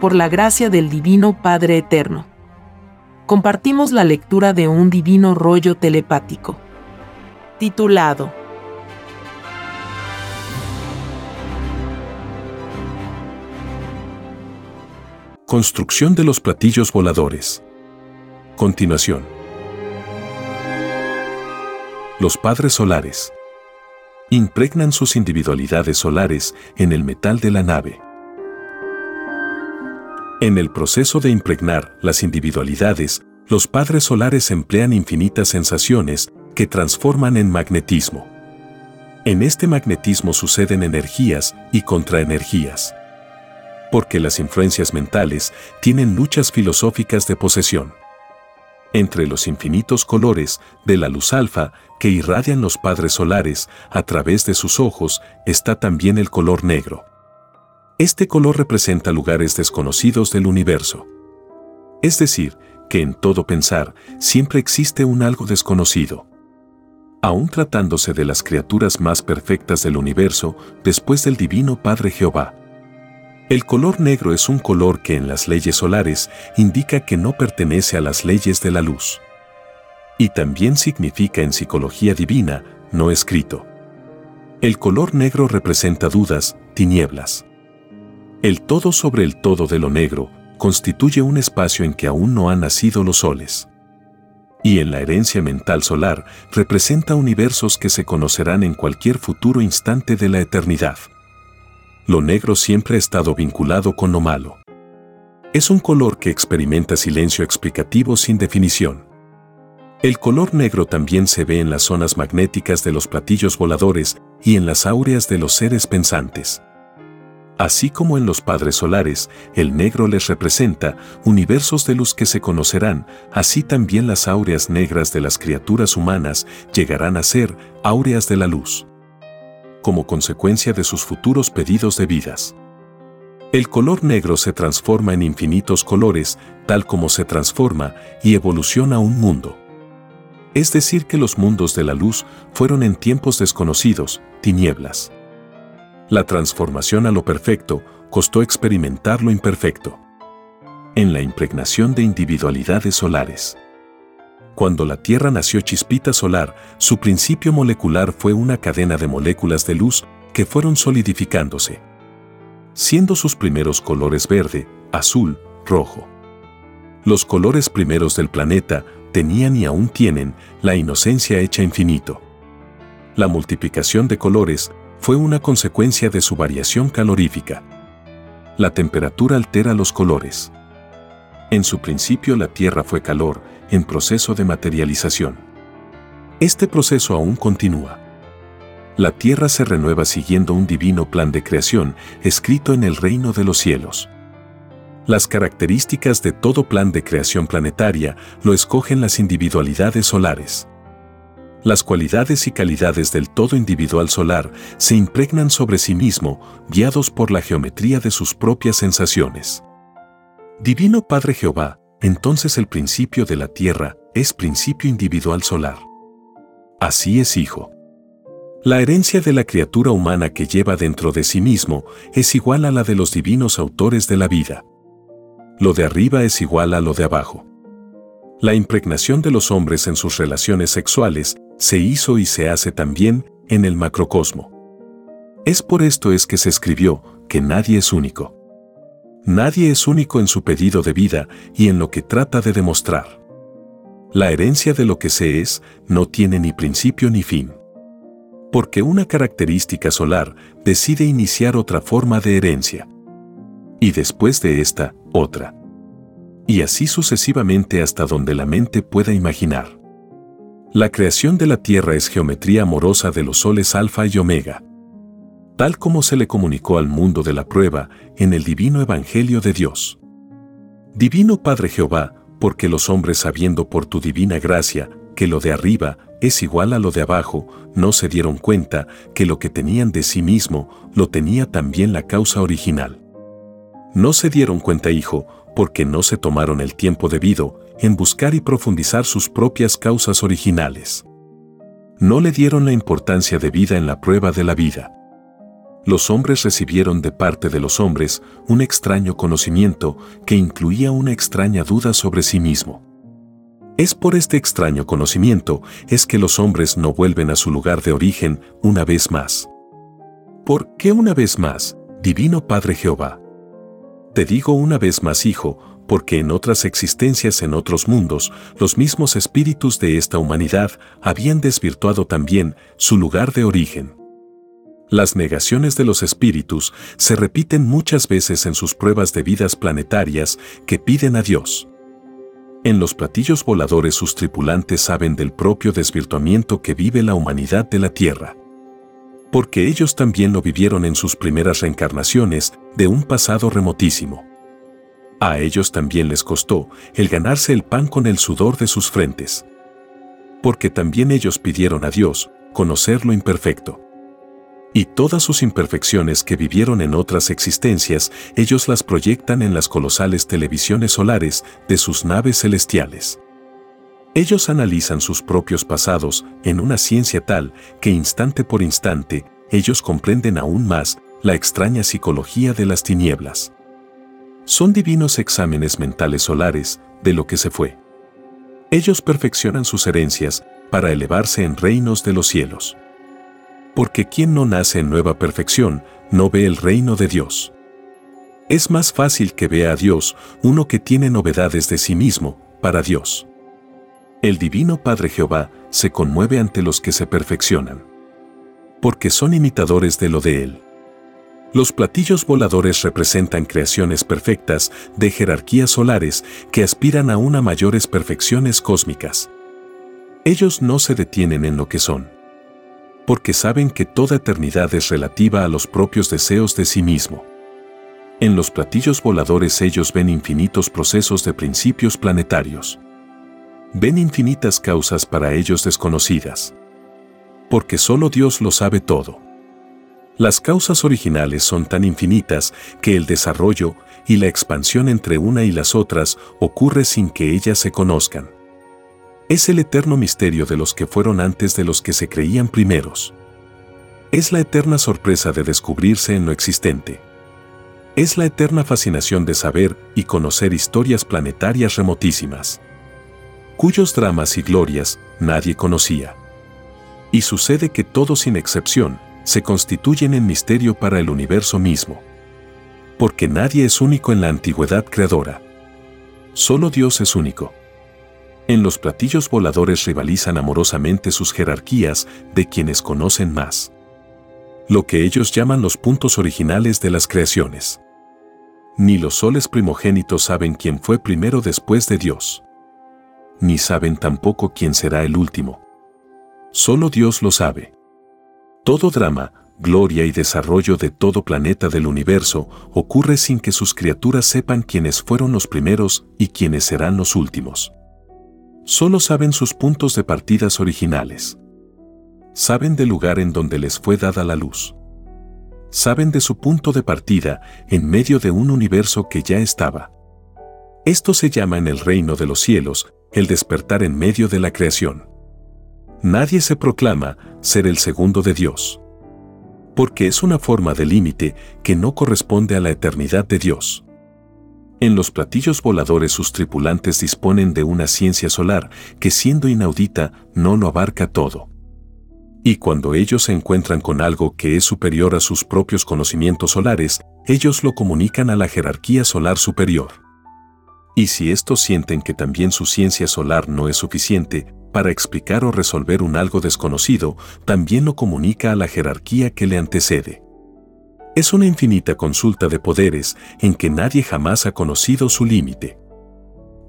por la gracia del Divino Padre Eterno. Compartimos la lectura de un divino rollo telepático, titulado Construcción de los platillos voladores. Continuación. Los padres solares. Impregnan sus individualidades solares en el metal de la nave. En el proceso de impregnar las individualidades, los padres solares emplean infinitas sensaciones que transforman en magnetismo. En este magnetismo suceden energías y contraenergías porque las influencias mentales tienen luchas filosóficas de posesión. Entre los infinitos colores de la luz alfa que irradian los padres solares a través de sus ojos está también el color negro. Este color representa lugares desconocidos del universo. Es decir, que en todo pensar siempre existe un algo desconocido. Aún tratándose de las criaturas más perfectas del universo después del Divino Padre Jehová. El color negro es un color que en las leyes solares indica que no pertenece a las leyes de la luz. Y también significa en psicología divina, no escrito. El color negro representa dudas, tinieblas. El todo sobre el todo de lo negro constituye un espacio en que aún no han nacido los soles. Y en la herencia mental solar representa universos que se conocerán en cualquier futuro instante de la eternidad lo negro siempre ha estado vinculado con lo malo. Es un color que experimenta silencio explicativo sin definición. El color negro también se ve en las zonas magnéticas de los platillos voladores y en las áureas de los seres pensantes. Así como en los padres solares, el negro les representa universos de luz que se conocerán, así también las áureas negras de las criaturas humanas llegarán a ser áureas de la luz como consecuencia de sus futuros pedidos de vidas. El color negro se transforma en infinitos colores, tal como se transforma y evoluciona un mundo. Es decir, que los mundos de la luz fueron en tiempos desconocidos, tinieblas. La transformación a lo perfecto costó experimentar lo imperfecto. En la impregnación de individualidades solares. Cuando la Tierra nació chispita solar, su principio molecular fue una cadena de moléculas de luz que fueron solidificándose, siendo sus primeros colores verde, azul, rojo. Los colores primeros del planeta tenían y aún tienen la inocencia hecha infinito. La multiplicación de colores fue una consecuencia de su variación calorífica. La temperatura altera los colores. En su principio la Tierra fue calor, en proceso de materialización. Este proceso aún continúa. La Tierra se renueva siguiendo un divino plan de creación escrito en el reino de los cielos. Las características de todo plan de creación planetaria lo escogen las individualidades solares. Las cualidades y calidades del todo individual solar se impregnan sobre sí mismo, guiados por la geometría de sus propias sensaciones. Divino Padre Jehová, entonces el principio de la Tierra es principio individual solar. Así es Hijo. La herencia de la criatura humana que lleva dentro de sí mismo es igual a la de los divinos autores de la vida. Lo de arriba es igual a lo de abajo. La impregnación de los hombres en sus relaciones sexuales se hizo y se hace también en el macrocosmo. Es por esto es que se escribió que nadie es único. Nadie es único en su pedido de vida y en lo que trata de demostrar. La herencia de lo que se es no tiene ni principio ni fin. Porque una característica solar decide iniciar otra forma de herencia. Y después de esta, otra. Y así sucesivamente hasta donde la mente pueda imaginar. La creación de la Tierra es geometría amorosa de los soles alfa y omega tal como se le comunicó al mundo de la prueba en el divino Evangelio de Dios. Divino Padre Jehová, porque los hombres sabiendo por tu divina gracia que lo de arriba es igual a lo de abajo, no se dieron cuenta que lo que tenían de sí mismo lo tenía también la causa original. No se dieron cuenta, hijo, porque no se tomaron el tiempo debido en buscar y profundizar sus propias causas originales. No le dieron la importancia debida en la prueba de la vida los hombres recibieron de parte de los hombres un extraño conocimiento que incluía una extraña duda sobre sí mismo. Es por este extraño conocimiento es que los hombres no vuelven a su lugar de origen una vez más. ¿Por qué una vez más, Divino Padre Jehová? Te digo una vez más, Hijo, porque en otras existencias en otros mundos, los mismos espíritus de esta humanidad habían desvirtuado también su lugar de origen. Las negaciones de los espíritus se repiten muchas veces en sus pruebas de vidas planetarias que piden a Dios. En los platillos voladores sus tripulantes saben del propio desvirtuamiento que vive la humanidad de la Tierra. Porque ellos también lo vivieron en sus primeras reencarnaciones de un pasado remotísimo. A ellos también les costó el ganarse el pan con el sudor de sus frentes. Porque también ellos pidieron a Dios conocer lo imperfecto. Y todas sus imperfecciones que vivieron en otras existencias, ellos las proyectan en las colosales televisiones solares de sus naves celestiales. Ellos analizan sus propios pasados en una ciencia tal que instante por instante, ellos comprenden aún más la extraña psicología de las tinieblas. Son divinos exámenes mentales solares de lo que se fue. Ellos perfeccionan sus herencias para elevarse en reinos de los cielos porque quien no nace en nueva perfección no ve el reino de Dios. Es más fácil que vea a Dios uno que tiene novedades de sí mismo para Dios. El Divino Padre Jehová se conmueve ante los que se perfeccionan, porque son imitadores de lo de Él. Los platillos voladores representan creaciones perfectas de jerarquías solares que aspiran a una mayores perfecciones cósmicas. Ellos no se detienen en lo que son porque saben que toda eternidad es relativa a los propios deseos de sí mismo. En los platillos voladores ellos ven infinitos procesos de principios planetarios. Ven infinitas causas para ellos desconocidas. Porque solo Dios lo sabe todo. Las causas originales son tan infinitas que el desarrollo y la expansión entre una y las otras ocurre sin que ellas se conozcan. Es el eterno misterio de los que fueron antes de los que se creían primeros. Es la eterna sorpresa de descubrirse en lo existente. Es la eterna fascinación de saber y conocer historias planetarias remotísimas, cuyos dramas y glorias nadie conocía. Y sucede que todos sin excepción se constituyen en misterio para el universo mismo. Porque nadie es único en la antigüedad creadora. Solo Dios es único. En los platillos voladores rivalizan amorosamente sus jerarquías de quienes conocen más. Lo que ellos llaman los puntos originales de las creaciones. Ni los soles primogénitos saben quién fue primero después de Dios. Ni saben tampoco quién será el último. Solo Dios lo sabe. Todo drama, gloria y desarrollo de todo planeta del universo ocurre sin que sus criaturas sepan quiénes fueron los primeros y quiénes serán los últimos. Solo saben sus puntos de partidas originales. Saben del lugar en donde les fue dada la luz. Saben de su punto de partida en medio de un universo que ya estaba. Esto se llama en el reino de los cielos el despertar en medio de la creación. Nadie se proclama ser el segundo de Dios. Porque es una forma de límite que no corresponde a la eternidad de Dios. En los platillos voladores sus tripulantes disponen de una ciencia solar que siendo inaudita no lo abarca todo. Y cuando ellos se encuentran con algo que es superior a sus propios conocimientos solares, ellos lo comunican a la jerarquía solar superior. Y si estos sienten que también su ciencia solar no es suficiente para explicar o resolver un algo desconocido, también lo comunica a la jerarquía que le antecede. Es una infinita consulta de poderes en que nadie jamás ha conocido su límite.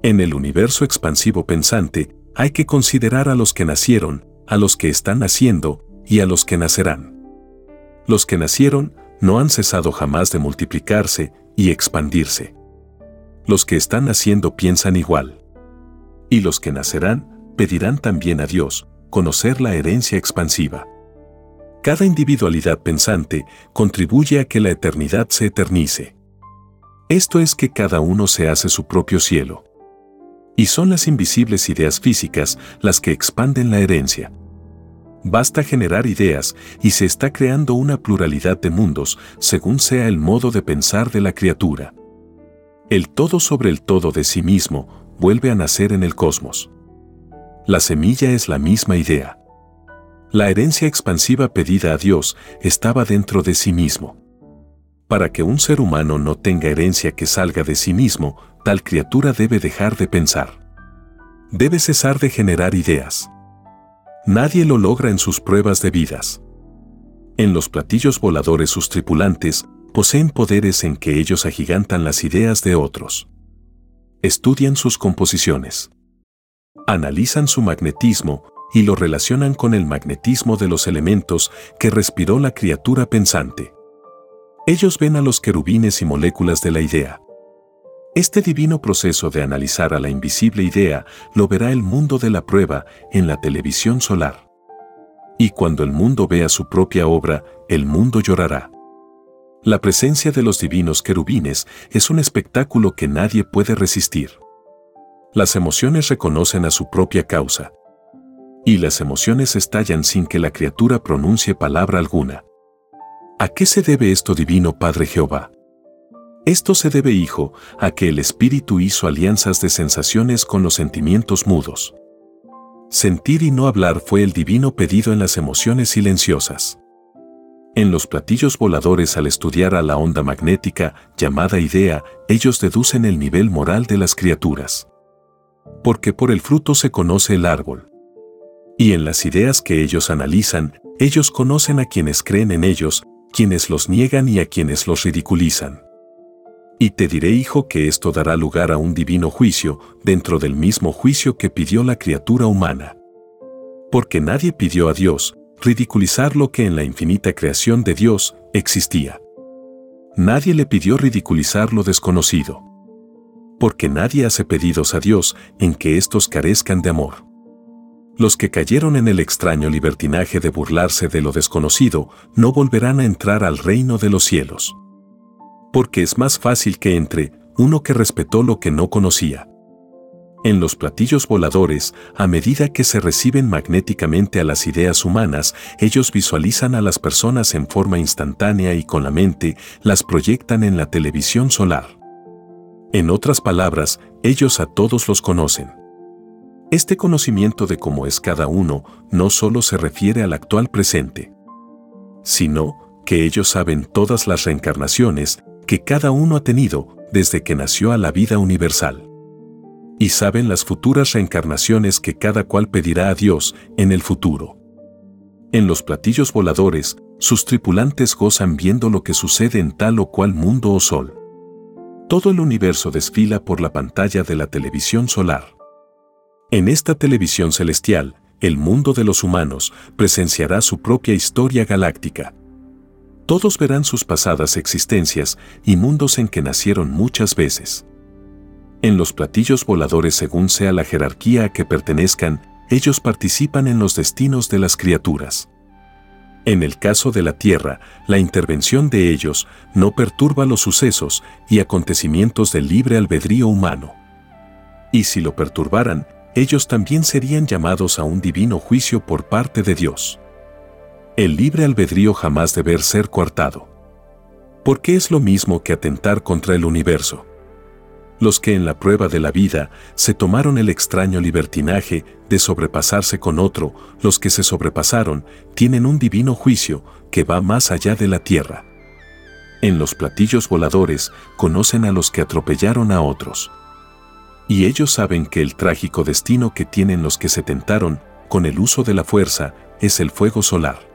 En el universo expansivo pensante, hay que considerar a los que nacieron, a los que están naciendo y a los que nacerán. Los que nacieron no han cesado jamás de multiplicarse y expandirse. Los que están naciendo piensan igual. Y los que nacerán pedirán también a Dios conocer la herencia expansiva. Cada individualidad pensante contribuye a que la eternidad se eternice. Esto es que cada uno se hace su propio cielo. Y son las invisibles ideas físicas las que expanden la herencia. Basta generar ideas y se está creando una pluralidad de mundos según sea el modo de pensar de la criatura. El todo sobre el todo de sí mismo vuelve a nacer en el cosmos. La semilla es la misma idea. La herencia expansiva pedida a Dios estaba dentro de sí mismo. Para que un ser humano no tenga herencia que salga de sí mismo, tal criatura debe dejar de pensar. Debe cesar de generar ideas. Nadie lo logra en sus pruebas de vidas. En los platillos voladores sus tripulantes poseen poderes en que ellos agigantan las ideas de otros. Estudian sus composiciones. Analizan su magnetismo y lo relacionan con el magnetismo de los elementos que respiró la criatura pensante. Ellos ven a los querubines y moléculas de la idea. Este divino proceso de analizar a la invisible idea lo verá el mundo de la prueba en la televisión solar. Y cuando el mundo vea su propia obra, el mundo llorará. La presencia de los divinos querubines es un espectáculo que nadie puede resistir. Las emociones reconocen a su propia causa. Y las emociones estallan sin que la criatura pronuncie palabra alguna. ¿A qué se debe esto divino Padre Jehová? Esto se debe, hijo, a que el espíritu hizo alianzas de sensaciones con los sentimientos mudos. Sentir y no hablar fue el divino pedido en las emociones silenciosas. En los platillos voladores al estudiar a la onda magnética, llamada idea, ellos deducen el nivel moral de las criaturas. Porque por el fruto se conoce el árbol. Y en las ideas que ellos analizan, ellos conocen a quienes creen en ellos, quienes los niegan y a quienes los ridiculizan. Y te diré, hijo, que esto dará lugar a un divino juicio, dentro del mismo juicio que pidió la criatura humana. Porque nadie pidió a Dios ridiculizar lo que en la infinita creación de Dios existía. Nadie le pidió ridiculizar lo desconocido. Porque nadie hace pedidos a Dios en que éstos carezcan de amor. Los que cayeron en el extraño libertinaje de burlarse de lo desconocido no volverán a entrar al reino de los cielos porque es más fácil que entre uno que respetó lo que no conocía. En los platillos voladores, a medida que se reciben magnéticamente a las ideas humanas, ellos visualizan a las personas en forma instantánea y con la mente las proyectan en la televisión solar. En otras palabras, ellos a todos los conocen. Este conocimiento de cómo es cada uno no solo se refiere al actual presente, sino que ellos saben todas las reencarnaciones que cada uno ha tenido desde que nació a la vida universal. Y saben las futuras reencarnaciones que cada cual pedirá a Dios en el futuro. En los platillos voladores, sus tripulantes gozan viendo lo que sucede en tal o cual mundo o sol. Todo el universo desfila por la pantalla de la televisión solar. En esta televisión celestial, el mundo de los humanos presenciará su propia historia galáctica, todos verán sus pasadas existencias y mundos en que nacieron muchas veces. En los platillos voladores según sea la jerarquía a que pertenezcan, ellos participan en los destinos de las criaturas. En el caso de la Tierra, la intervención de ellos no perturba los sucesos y acontecimientos del libre albedrío humano. Y si lo perturbaran, ellos también serían llamados a un divino juicio por parte de Dios. El libre albedrío jamás debe ser coartado. Porque es lo mismo que atentar contra el universo. Los que en la prueba de la vida se tomaron el extraño libertinaje de sobrepasarse con otro, los que se sobrepasaron, tienen un divino juicio que va más allá de la tierra. En los platillos voladores conocen a los que atropellaron a otros. Y ellos saben que el trágico destino que tienen los que se tentaron con el uso de la fuerza es el fuego solar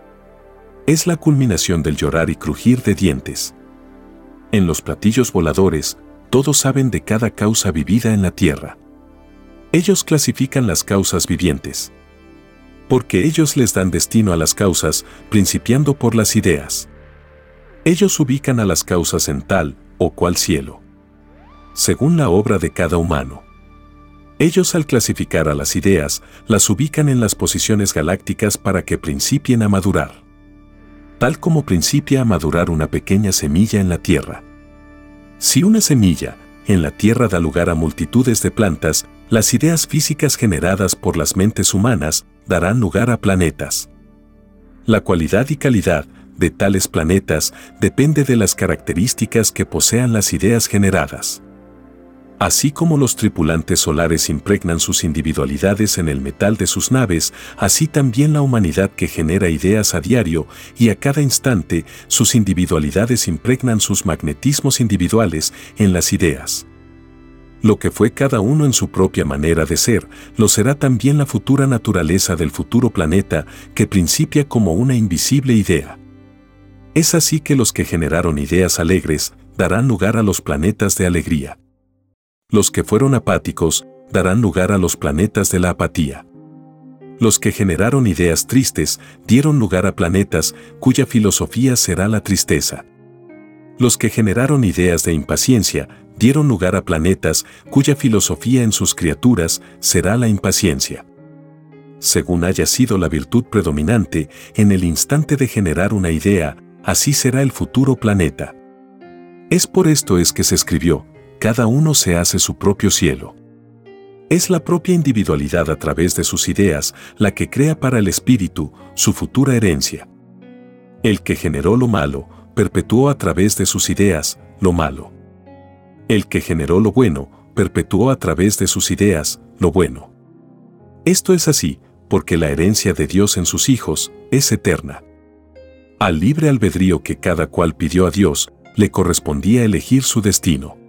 es la culminación del llorar y crujir de dientes. En los platillos voladores, todos saben de cada causa vivida en la Tierra. Ellos clasifican las causas vivientes. Porque ellos les dan destino a las causas, principiando por las ideas. Ellos ubican a las causas en tal o cual cielo. Según la obra de cada humano. Ellos al clasificar a las ideas, las ubican en las posiciones galácticas para que principien a madurar tal como principia a madurar una pequeña semilla en la tierra. Si una semilla en la tierra da lugar a multitudes de plantas, las ideas físicas generadas por las mentes humanas darán lugar a planetas. La cualidad y calidad de tales planetas depende de las características que posean las ideas generadas. Así como los tripulantes solares impregnan sus individualidades en el metal de sus naves, así también la humanidad que genera ideas a diario y a cada instante, sus individualidades impregnan sus magnetismos individuales en las ideas. Lo que fue cada uno en su propia manera de ser, lo será también la futura naturaleza del futuro planeta que principia como una invisible idea. Es así que los que generaron ideas alegres darán lugar a los planetas de alegría. Los que fueron apáticos darán lugar a los planetas de la apatía. Los que generaron ideas tristes dieron lugar a planetas cuya filosofía será la tristeza. Los que generaron ideas de impaciencia dieron lugar a planetas cuya filosofía en sus criaturas será la impaciencia. Según haya sido la virtud predominante en el instante de generar una idea, así será el futuro planeta. Es por esto es que se escribió, cada uno se hace su propio cielo. Es la propia individualidad a través de sus ideas la que crea para el espíritu su futura herencia. El que generó lo malo, perpetuó a través de sus ideas lo malo. El que generó lo bueno, perpetuó a través de sus ideas lo bueno. Esto es así, porque la herencia de Dios en sus hijos es eterna. Al libre albedrío que cada cual pidió a Dios, le correspondía elegir su destino.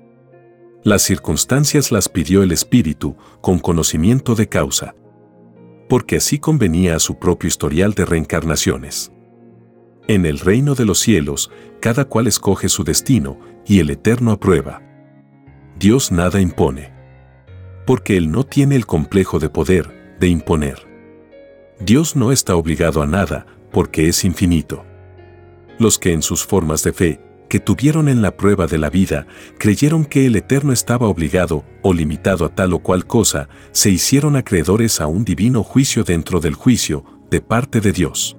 Las circunstancias las pidió el Espíritu con conocimiento de causa. Porque así convenía a su propio historial de reencarnaciones. En el reino de los cielos, cada cual escoge su destino y el Eterno aprueba. Dios nada impone. Porque Él no tiene el complejo de poder, de imponer. Dios no está obligado a nada, porque es infinito. Los que en sus formas de fe que tuvieron en la prueba de la vida, creyeron que el Eterno estaba obligado o limitado a tal o cual cosa, se hicieron acreedores a un divino juicio dentro del juicio, de parte de Dios.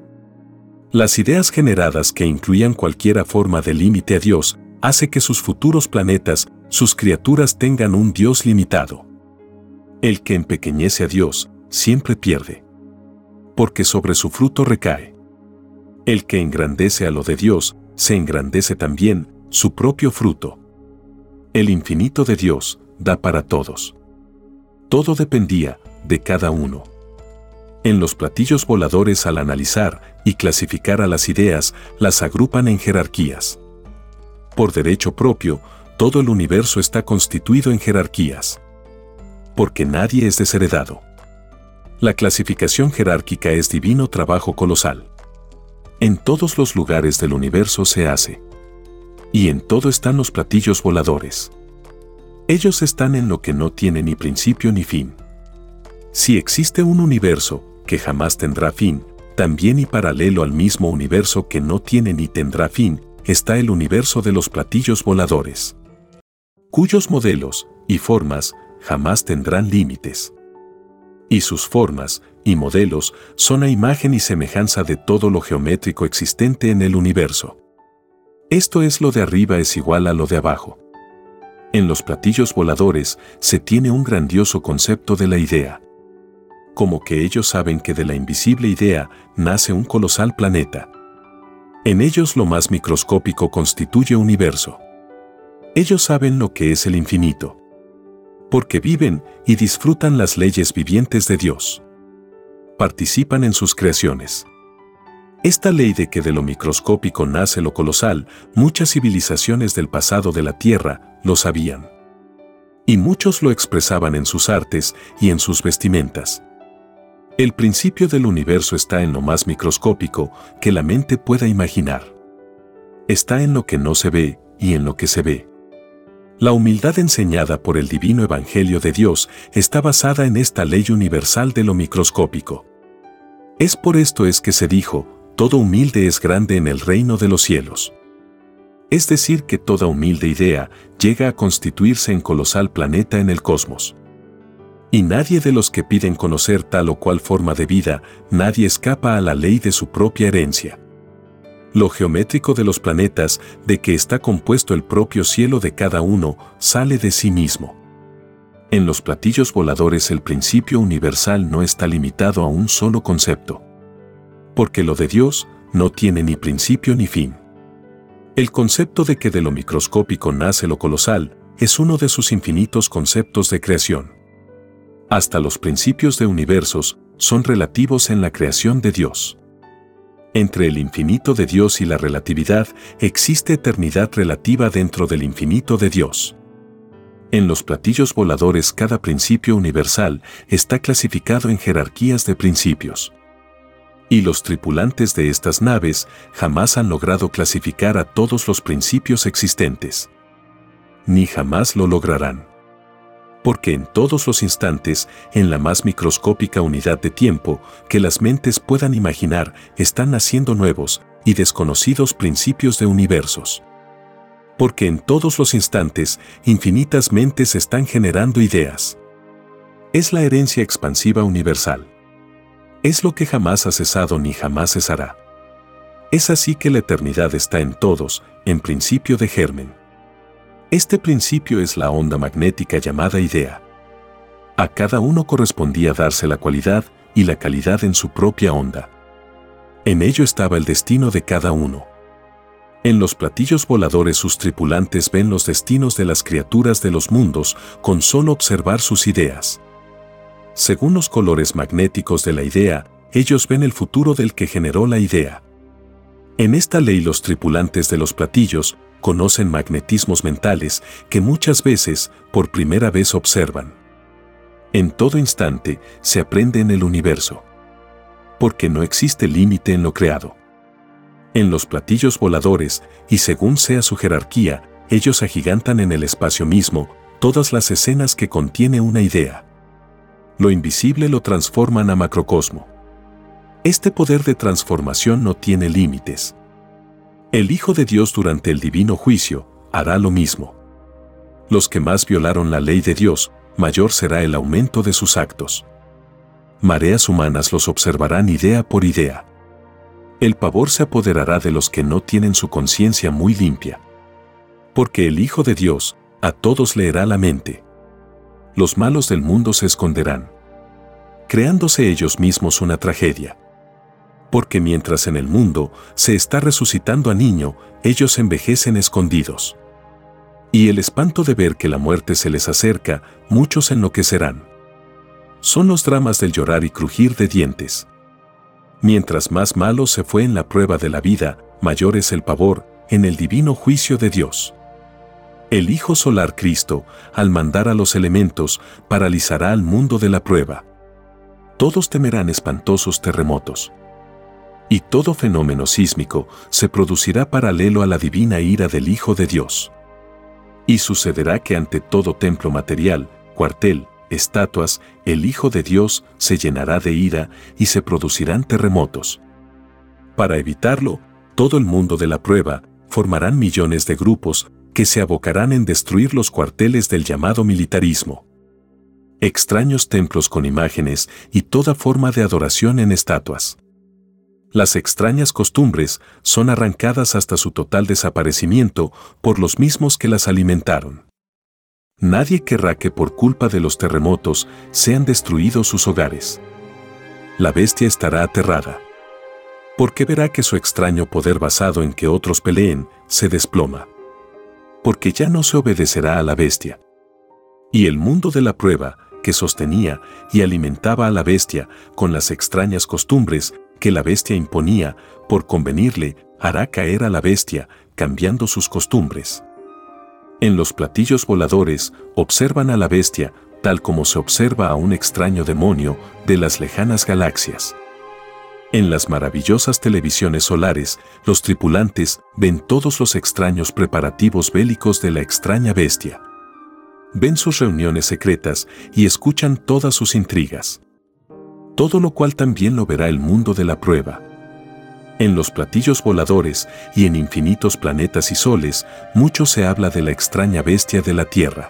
Las ideas generadas que incluían cualquiera forma de límite a Dios, hace que sus futuros planetas, sus criaturas tengan un Dios limitado. El que empequeñece a Dios, siempre pierde. Porque sobre su fruto recae. El que engrandece a lo de Dios, se engrandece también su propio fruto. El infinito de Dios da para todos. Todo dependía de cada uno. En los platillos voladores al analizar y clasificar a las ideas, las agrupan en jerarquías. Por derecho propio, todo el universo está constituido en jerarquías. Porque nadie es desheredado. La clasificación jerárquica es divino trabajo colosal. En todos los lugares del universo se hace. Y en todo están los platillos voladores. Ellos están en lo que no tiene ni principio ni fin. Si existe un universo que jamás tendrá fin, también y paralelo al mismo universo que no tiene ni tendrá fin, está el universo de los platillos voladores, cuyos modelos y formas jamás tendrán límites. Y sus formas y modelos son a imagen y semejanza de todo lo geométrico existente en el universo. Esto es lo de arriba es igual a lo de abajo. En los platillos voladores se tiene un grandioso concepto de la idea. Como que ellos saben que de la invisible idea nace un colosal planeta. En ellos lo más microscópico constituye universo. Ellos saben lo que es el infinito. Porque viven y disfrutan las leyes vivientes de Dios participan en sus creaciones. Esta ley de que de lo microscópico nace lo colosal, muchas civilizaciones del pasado de la Tierra lo sabían. Y muchos lo expresaban en sus artes y en sus vestimentas. El principio del universo está en lo más microscópico que la mente pueda imaginar. Está en lo que no se ve y en lo que se ve. La humildad enseñada por el divino Evangelio de Dios está basada en esta ley universal de lo microscópico. Es por esto es que se dijo, todo humilde es grande en el reino de los cielos. Es decir, que toda humilde idea llega a constituirse en colosal planeta en el cosmos. Y nadie de los que piden conocer tal o cual forma de vida, nadie escapa a la ley de su propia herencia lo geométrico de los planetas, de que está compuesto el propio cielo de cada uno, sale de sí mismo. En los platillos voladores el principio universal no está limitado a un solo concepto. Porque lo de Dios no tiene ni principio ni fin. El concepto de que de lo microscópico nace lo colosal es uno de sus infinitos conceptos de creación. Hasta los principios de universos son relativos en la creación de Dios. Entre el infinito de Dios y la relatividad existe eternidad relativa dentro del infinito de Dios. En los platillos voladores cada principio universal está clasificado en jerarquías de principios. Y los tripulantes de estas naves jamás han logrado clasificar a todos los principios existentes. Ni jamás lo lograrán porque en todos los instantes, en la más microscópica unidad de tiempo que las mentes puedan imaginar, están naciendo nuevos y desconocidos principios de universos. Porque en todos los instantes, infinitas mentes están generando ideas. Es la herencia expansiva universal. Es lo que jamás ha cesado ni jamás cesará. Es así que la eternidad está en todos, en principio de germen. Este principio es la onda magnética llamada idea. A cada uno correspondía darse la cualidad y la calidad en su propia onda. En ello estaba el destino de cada uno. En los platillos voladores sus tripulantes ven los destinos de las criaturas de los mundos con solo observar sus ideas. Según los colores magnéticos de la idea, ellos ven el futuro del que generó la idea. En esta ley los tripulantes de los platillos conocen magnetismos mentales que muchas veces por primera vez observan. En todo instante se aprende en el universo. Porque no existe límite en lo creado. En los platillos voladores, y según sea su jerarquía, ellos agigantan en el espacio mismo todas las escenas que contiene una idea. Lo invisible lo transforman a macrocosmo. Este poder de transformación no tiene límites. El Hijo de Dios durante el divino juicio hará lo mismo. Los que más violaron la ley de Dios, mayor será el aumento de sus actos. Mareas humanas los observarán idea por idea. El pavor se apoderará de los que no tienen su conciencia muy limpia. Porque el Hijo de Dios a todos leerá la mente. Los malos del mundo se esconderán, creándose ellos mismos una tragedia porque mientras en el mundo se está resucitando a niño, ellos envejecen escondidos. Y el espanto de ver que la muerte se les acerca, muchos enloquecerán. Son los dramas del llorar y crujir de dientes. Mientras más malo se fue en la prueba de la vida, mayor es el pavor en el divino juicio de Dios. El Hijo Solar Cristo, al mandar a los elementos, paralizará al mundo de la prueba. Todos temerán espantosos terremotos y todo fenómeno sísmico se producirá paralelo a la divina ira del Hijo de Dios. Y sucederá que ante todo templo material, cuartel, estatuas, el Hijo de Dios se llenará de ira y se producirán terremotos. Para evitarlo, todo el mundo de la prueba formarán millones de grupos que se abocarán en destruir los cuarteles del llamado militarismo. Extraños templos con imágenes y toda forma de adoración en estatuas las extrañas costumbres son arrancadas hasta su total desaparecimiento por los mismos que las alimentaron. Nadie querrá que por culpa de los terremotos sean destruidos sus hogares. La bestia estará aterrada. Porque verá que su extraño poder basado en que otros peleen se desploma. Porque ya no se obedecerá a la bestia. Y el mundo de la prueba, que sostenía y alimentaba a la bestia con las extrañas costumbres, que la bestia imponía, por convenirle, hará caer a la bestia, cambiando sus costumbres. En los platillos voladores, observan a la bestia, tal como se observa a un extraño demonio de las lejanas galaxias. En las maravillosas televisiones solares, los tripulantes ven todos los extraños preparativos bélicos de la extraña bestia. Ven sus reuniones secretas y escuchan todas sus intrigas todo lo cual también lo verá el mundo de la prueba. En los platillos voladores y en infinitos planetas y soles, mucho se habla de la extraña bestia de la Tierra.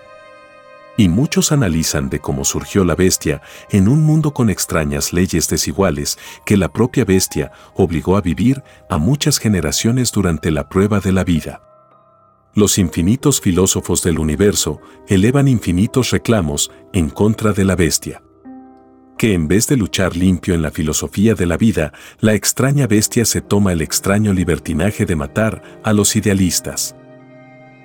Y muchos analizan de cómo surgió la bestia en un mundo con extrañas leyes desiguales que la propia bestia obligó a vivir a muchas generaciones durante la prueba de la vida. Los infinitos filósofos del universo elevan infinitos reclamos en contra de la bestia que en vez de luchar limpio en la filosofía de la vida, la extraña bestia se toma el extraño libertinaje de matar a los idealistas.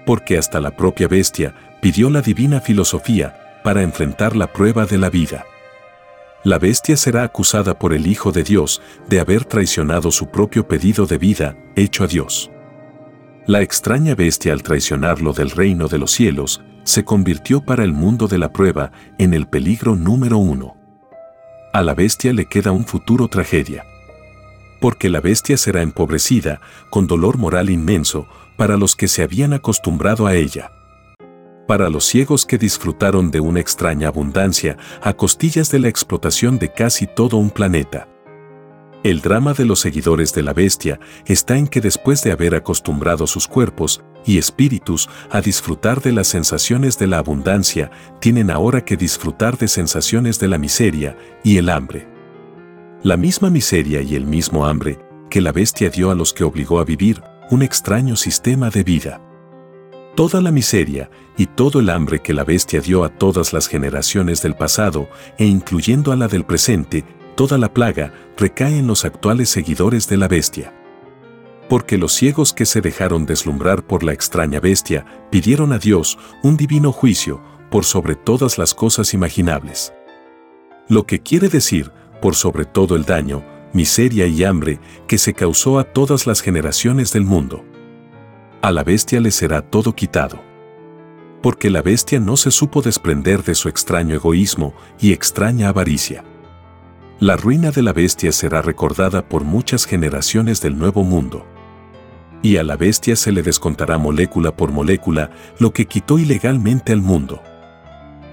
Porque hasta la propia bestia pidió la divina filosofía para enfrentar la prueba de la vida. La bestia será acusada por el Hijo de Dios de haber traicionado su propio pedido de vida hecho a Dios. La extraña bestia al traicionarlo del reino de los cielos, se convirtió para el mundo de la prueba en el peligro número uno. A la bestia le queda un futuro tragedia. Porque la bestia será empobrecida, con dolor moral inmenso, para los que se habían acostumbrado a ella. Para los ciegos que disfrutaron de una extraña abundancia a costillas de la explotación de casi todo un planeta. El drama de los seguidores de la bestia está en que después de haber acostumbrado sus cuerpos y espíritus a disfrutar de las sensaciones de la abundancia, tienen ahora que disfrutar de sensaciones de la miseria y el hambre. La misma miseria y el mismo hambre que la bestia dio a los que obligó a vivir un extraño sistema de vida. Toda la miseria y todo el hambre que la bestia dio a todas las generaciones del pasado e incluyendo a la del presente toda la plaga recae en los actuales seguidores de la bestia. Porque los ciegos que se dejaron deslumbrar por la extraña bestia pidieron a Dios un divino juicio por sobre todas las cosas imaginables. Lo que quiere decir, por sobre todo el daño, miseria y hambre que se causó a todas las generaciones del mundo. A la bestia le será todo quitado. Porque la bestia no se supo desprender de su extraño egoísmo y extraña avaricia. La ruina de la bestia será recordada por muchas generaciones del nuevo mundo. Y a la bestia se le descontará molécula por molécula lo que quitó ilegalmente al mundo.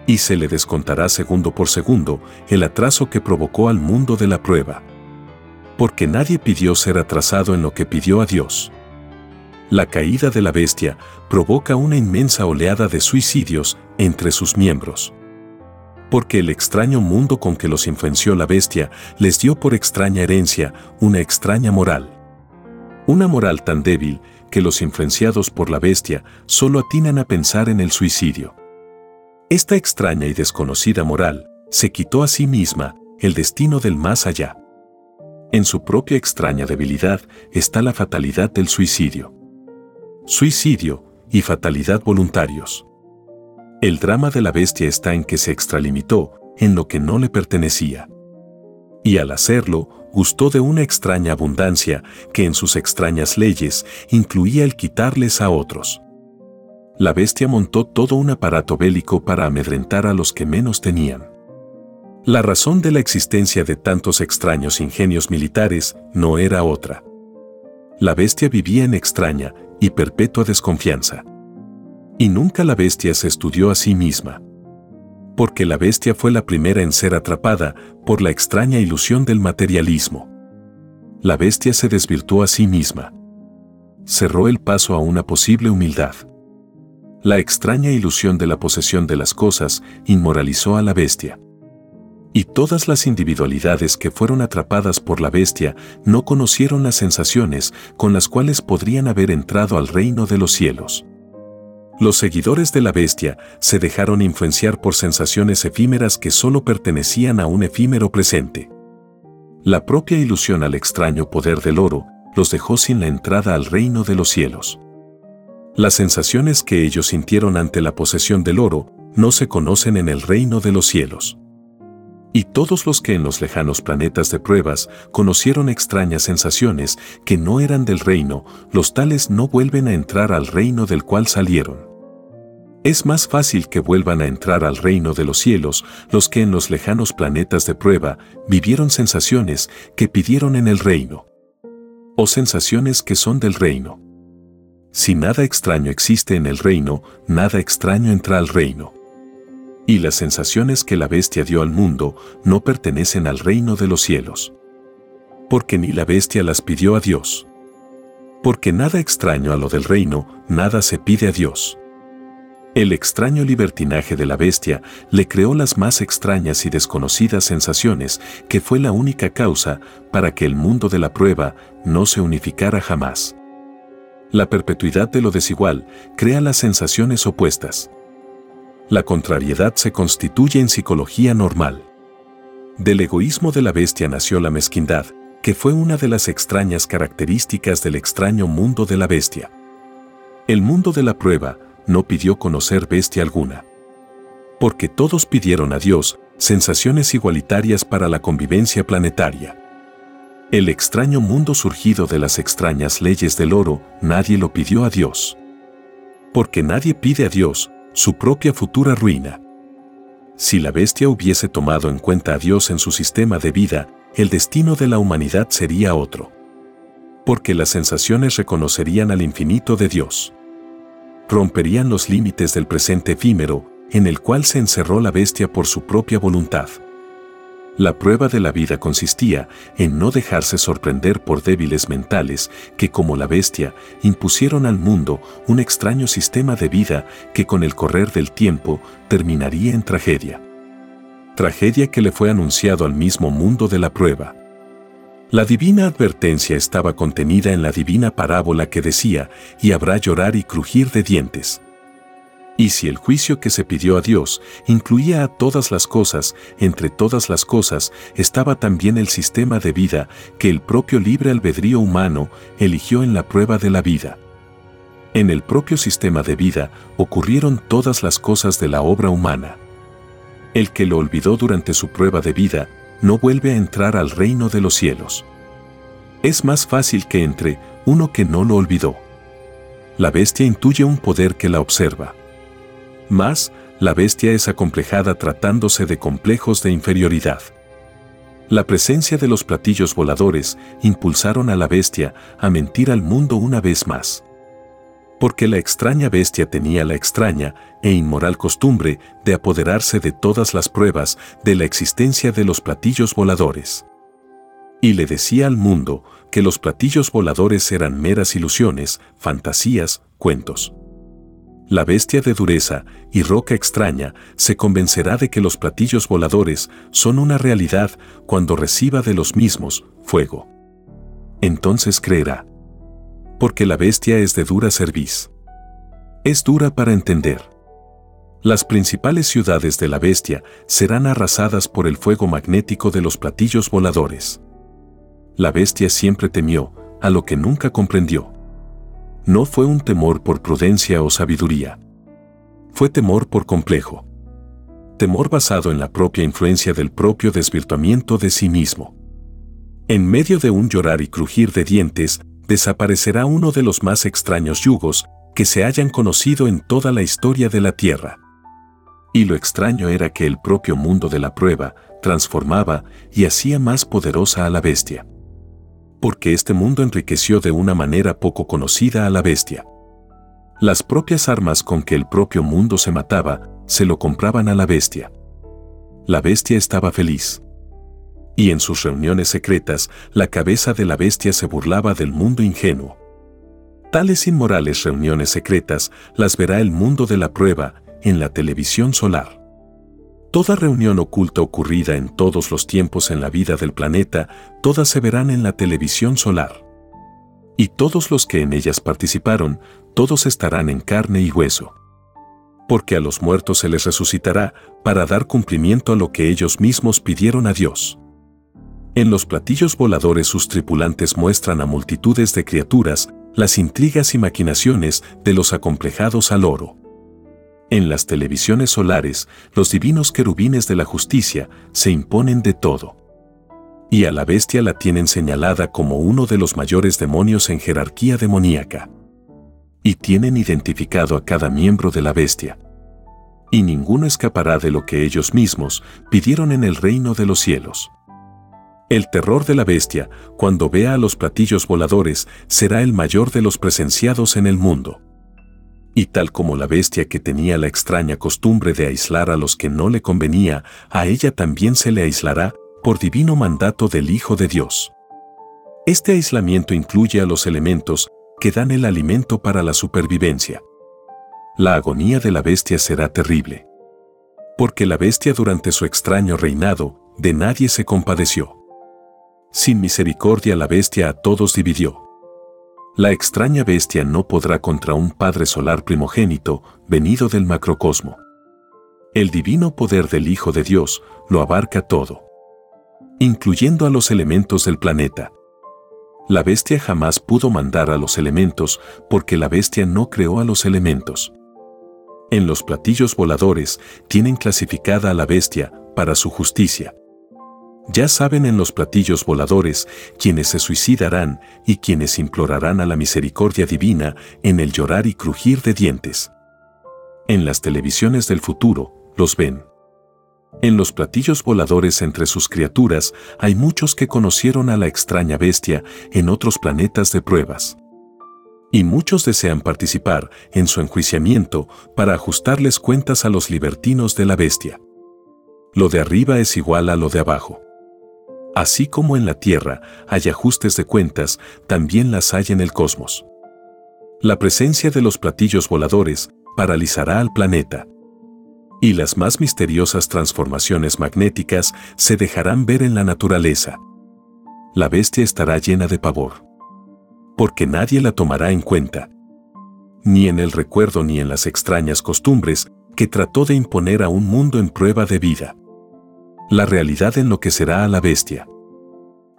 Y se le descontará segundo por segundo el atraso que provocó al mundo de la prueba. Porque nadie pidió ser atrasado en lo que pidió a Dios. La caída de la bestia provoca una inmensa oleada de suicidios entre sus miembros porque el extraño mundo con que los influenció la bestia les dio por extraña herencia una extraña moral. Una moral tan débil que los influenciados por la bestia solo atinan a pensar en el suicidio. Esta extraña y desconocida moral se quitó a sí misma el destino del más allá. En su propia extraña debilidad está la fatalidad del suicidio. Suicidio y fatalidad voluntarios. El drama de la bestia está en que se extralimitó en lo que no le pertenecía. Y al hacerlo, gustó de una extraña abundancia que en sus extrañas leyes incluía el quitarles a otros. La bestia montó todo un aparato bélico para amedrentar a los que menos tenían. La razón de la existencia de tantos extraños ingenios militares no era otra. La bestia vivía en extraña y perpetua desconfianza. Y nunca la bestia se estudió a sí misma. Porque la bestia fue la primera en ser atrapada por la extraña ilusión del materialismo. La bestia se desvirtuó a sí misma. Cerró el paso a una posible humildad. La extraña ilusión de la posesión de las cosas inmoralizó a la bestia. Y todas las individualidades que fueron atrapadas por la bestia no conocieron las sensaciones con las cuales podrían haber entrado al reino de los cielos. Los seguidores de la bestia se dejaron influenciar por sensaciones efímeras que solo pertenecían a un efímero presente. La propia ilusión al extraño poder del oro los dejó sin la entrada al reino de los cielos. Las sensaciones que ellos sintieron ante la posesión del oro no se conocen en el reino de los cielos. Y todos los que en los lejanos planetas de pruebas conocieron extrañas sensaciones que no eran del reino, los tales no vuelven a entrar al reino del cual salieron. Es más fácil que vuelvan a entrar al reino de los cielos los que en los lejanos planetas de prueba vivieron sensaciones que pidieron en el reino. O sensaciones que son del reino. Si nada extraño existe en el reino, nada extraño entra al reino. Y las sensaciones que la bestia dio al mundo no pertenecen al reino de los cielos. Porque ni la bestia las pidió a Dios. Porque nada extraño a lo del reino, nada se pide a Dios. El extraño libertinaje de la bestia le creó las más extrañas y desconocidas sensaciones que fue la única causa para que el mundo de la prueba no se unificara jamás. La perpetuidad de lo desigual crea las sensaciones opuestas. La contrariedad se constituye en psicología normal. Del egoísmo de la bestia nació la mezquindad, que fue una de las extrañas características del extraño mundo de la bestia. El mundo de la prueba no pidió conocer bestia alguna. Porque todos pidieron a Dios sensaciones igualitarias para la convivencia planetaria. El extraño mundo surgido de las extrañas leyes del oro, nadie lo pidió a Dios. Porque nadie pide a Dios su propia futura ruina. Si la bestia hubiese tomado en cuenta a Dios en su sistema de vida, el destino de la humanidad sería otro. Porque las sensaciones reconocerían al infinito de Dios. Romperían los límites del presente efímero, en el cual se encerró la bestia por su propia voluntad. La prueba de la vida consistía en no dejarse sorprender por débiles mentales que, como la bestia, impusieron al mundo un extraño sistema de vida que con el correr del tiempo terminaría en tragedia. Tragedia que le fue anunciado al mismo mundo de la prueba. La divina advertencia estaba contenida en la divina parábola que decía, y habrá llorar y crujir de dientes. Y si el juicio que se pidió a Dios incluía a todas las cosas, entre todas las cosas estaba también el sistema de vida que el propio libre albedrío humano eligió en la prueba de la vida. En el propio sistema de vida ocurrieron todas las cosas de la obra humana. El que lo olvidó durante su prueba de vida no vuelve a entrar al reino de los cielos. Es más fácil que entre uno que no lo olvidó. La bestia intuye un poder que la observa. Más, la bestia es acomplejada tratándose de complejos de inferioridad. La presencia de los platillos voladores impulsaron a la bestia a mentir al mundo una vez más. Porque la extraña bestia tenía la extraña e inmoral costumbre de apoderarse de todas las pruebas de la existencia de los platillos voladores. Y le decía al mundo que los platillos voladores eran meras ilusiones, fantasías, cuentos la bestia de dureza y roca extraña se convencerá de que los platillos voladores son una realidad cuando reciba de los mismos fuego. Entonces creerá. Porque la bestia es de dura cerviz. Es dura para entender. Las principales ciudades de la bestia serán arrasadas por el fuego magnético de los platillos voladores. La bestia siempre temió, a lo que nunca comprendió no fue un temor por prudencia o sabiduría. Fue temor por complejo. Temor basado en la propia influencia del propio desvirtuamiento de sí mismo. En medio de un llorar y crujir de dientes, desaparecerá uno de los más extraños yugos que se hayan conocido en toda la historia de la Tierra. Y lo extraño era que el propio mundo de la prueba transformaba y hacía más poderosa a la bestia porque este mundo enriqueció de una manera poco conocida a la bestia. Las propias armas con que el propio mundo se mataba, se lo compraban a la bestia. La bestia estaba feliz. Y en sus reuniones secretas, la cabeza de la bestia se burlaba del mundo ingenuo. Tales inmorales reuniones secretas las verá el mundo de la prueba en la televisión solar. Toda reunión oculta ocurrida en todos los tiempos en la vida del planeta, todas se verán en la televisión solar. Y todos los que en ellas participaron, todos estarán en carne y hueso. Porque a los muertos se les resucitará para dar cumplimiento a lo que ellos mismos pidieron a Dios. En los platillos voladores sus tripulantes muestran a multitudes de criaturas las intrigas y maquinaciones de los acomplejados al oro. En las televisiones solares, los divinos querubines de la justicia se imponen de todo. Y a la bestia la tienen señalada como uno de los mayores demonios en jerarquía demoníaca. Y tienen identificado a cada miembro de la bestia. Y ninguno escapará de lo que ellos mismos pidieron en el reino de los cielos. El terror de la bestia, cuando vea a los platillos voladores, será el mayor de los presenciados en el mundo y tal como la bestia que tenía la extraña costumbre de aislar a los que no le convenía, a ella también se le aislará por divino mandato del Hijo de Dios. Este aislamiento incluye a los elementos que dan el alimento para la supervivencia. La agonía de la bestia será terrible. Porque la bestia durante su extraño reinado, de nadie se compadeció. Sin misericordia la bestia a todos dividió la extraña bestia no podrá contra un Padre Solar primogénito, venido del macrocosmo. El divino poder del Hijo de Dios lo abarca todo. incluyendo a los elementos del planeta. La bestia jamás pudo mandar a los elementos porque la bestia no creó a los elementos. En los platillos voladores tienen clasificada a la bestia para su justicia. Ya saben en los platillos voladores quienes se suicidarán y quienes implorarán a la misericordia divina en el llorar y crujir de dientes. En las televisiones del futuro, los ven. En los platillos voladores entre sus criaturas hay muchos que conocieron a la extraña bestia en otros planetas de pruebas. Y muchos desean participar en su enjuiciamiento para ajustarles cuentas a los libertinos de la bestia. Lo de arriba es igual a lo de abajo. Así como en la Tierra hay ajustes de cuentas, también las hay en el cosmos. La presencia de los platillos voladores paralizará al planeta. Y las más misteriosas transformaciones magnéticas se dejarán ver en la naturaleza. La bestia estará llena de pavor. Porque nadie la tomará en cuenta. Ni en el recuerdo ni en las extrañas costumbres que trató de imponer a un mundo en prueba de vida la realidad enloquecerá a la bestia.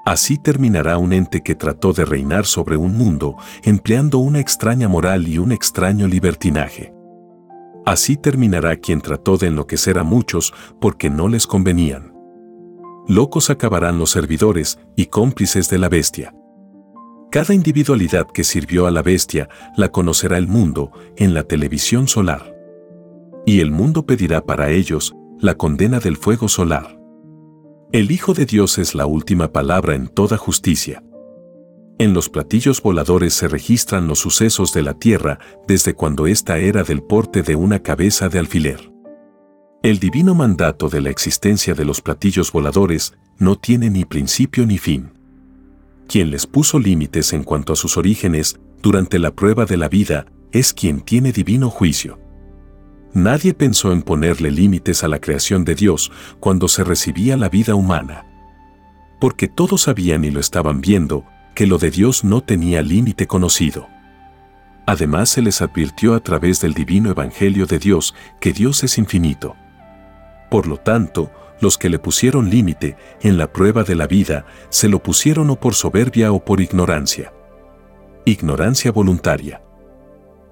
Así terminará un ente que trató de reinar sobre un mundo empleando una extraña moral y un extraño libertinaje. Así terminará quien trató de enloquecer a muchos porque no les convenían. Locos acabarán los servidores y cómplices de la bestia. Cada individualidad que sirvió a la bestia la conocerá el mundo en la televisión solar. Y el mundo pedirá para ellos la condena del fuego solar. El Hijo de Dios es la última palabra en toda justicia. En los platillos voladores se registran los sucesos de la Tierra desde cuando ésta era del porte de una cabeza de alfiler. El divino mandato de la existencia de los platillos voladores no tiene ni principio ni fin. Quien les puso límites en cuanto a sus orígenes durante la prueba de la vida es quien tiene divino juicio. Nadie pensó en ponerle límites a la creación de Dios cuando se recibía la vida humana. Porque todos sabían y lo estaban viendo, que lo de Dios no tenía límite conocido. Además se les advirtió a través del divino Evangelio de Dios que Dios es infinito. Por lo tanto, los que le pusieron límite en la prueba de la vida se lo pusieron o por soberbia o por ignorancia. Ignorancia voluntaria.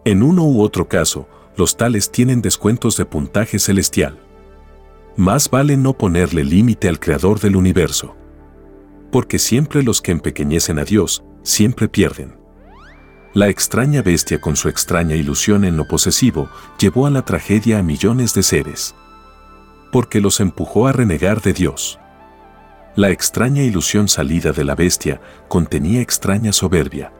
En uno u otro caso, los tales tienen descuentos de puntaje celestial. Más vale no ponerle límite al creador del universo. Porque siempre los que empequeñecen a Dios, siempre pierden. La extraña bestia con su extraña ilusión en lo posesivo llevó a la tragedia a millones de seres. Porque los empujó a renegar de Dios. La extraña ilusión salida de la bestia contenía extraña soberbia.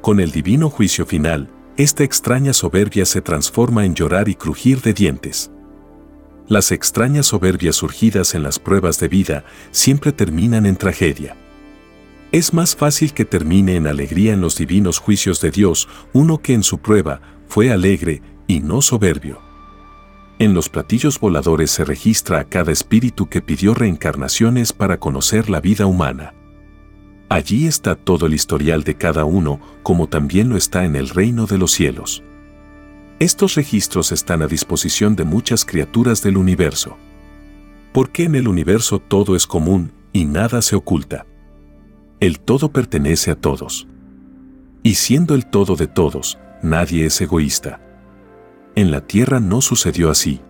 Con el divino juicio final, esta extraña soberbia se transforma en llorar y crujir de dientes. Las extrañas soberbias surgidas en las pruebas de vida siempre terminan en tragedia. Es más fácil que termine en alegría en los divinos juicios de Dios uno que en su prueba fue alegre y no soberbio. En los platillos voladores se registra a cada espíritu que pidió reencarnaciones para conocer la vida humana. Allí está todo el historial de cada uno, como también lo está en el reino de los cielos. Estos registros están a disposición de muchas criaturas del universo. Porque en el universo todo es común y nada se oculta. El todo pertenece a todos. Y siendo el todo de todos, nadie es egoísta. En la tierra no sucedió así.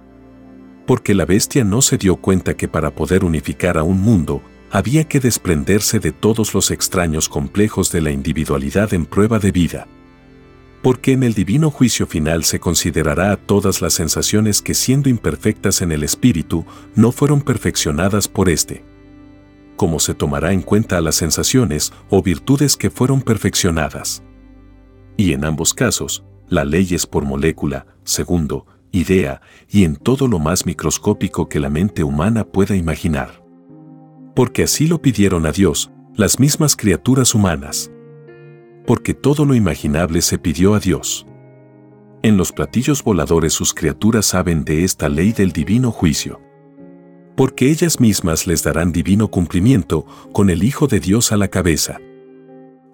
Porque la bestia no se dio cuenta que para poder unificar a un mundo, había que desprenderse de todos los extraños complejos de la individualidad en prueba de vida. Porque en el divino juicio final se considerará a todas las sensaciones que siendo imperfectas en el espíritu, no fueron perfeccionadas por éste. Como se tomará en cuenta a las sensaciones o virtudes que fueron perfeccionadas. Y en ambos casos, la ley es por molécula, segundo, idea, y en todo lo más microscópico que la mente humana pueda imaginar porque así lo pidieron a Dios, las mismas criaturas humanas. Porque todo lo imaginable se pidió a Dios. En los platillos voladores sus criaturas saben de esta ley del divino juicio. Porque ellas mismas les darán divino cumplimiento con el Hijo de Dios a la cabeza.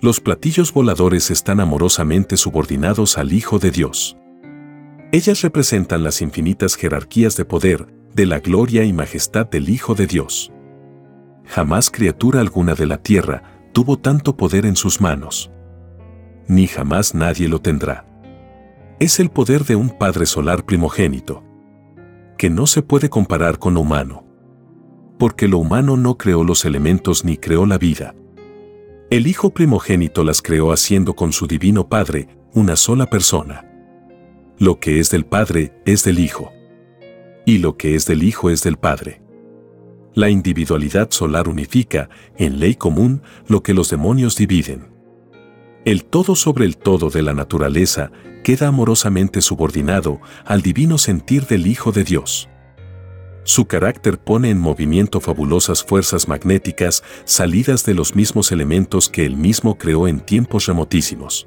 Los platillos voladores están amorosamente subordinados al Hijo de Dios. Ellas representan las infinitas jerarquías de poder, de la gloria y majestad del Hijo de Dios. Jamás criatura alguna de la tierra tuvo tanto poder en sus manos. Ni jamás nadie lo tendrá. Es el poder de un Padre Solar primogénito, que no se puede comparar con lo humano. Porque lo humano no creó los elementos ni creó la vida. El Hijo primogénito las creó haciendo con su Divino Padre una sola persona. Lo que es del Padre es del Hijo. Y lo que es del Hijo es del Padre. La individualidad solar unifica, en ley común, lo que los demonios dividen. El todo sobre el todo de la naturaleza queda amorosamente subordinado al divino sentir del Hijo de Dios. Su carácter pone en movimiento fabulosas fuerzas magnéticas salidas de los mismos elementos que él mismo creó en tiempos remotísimos.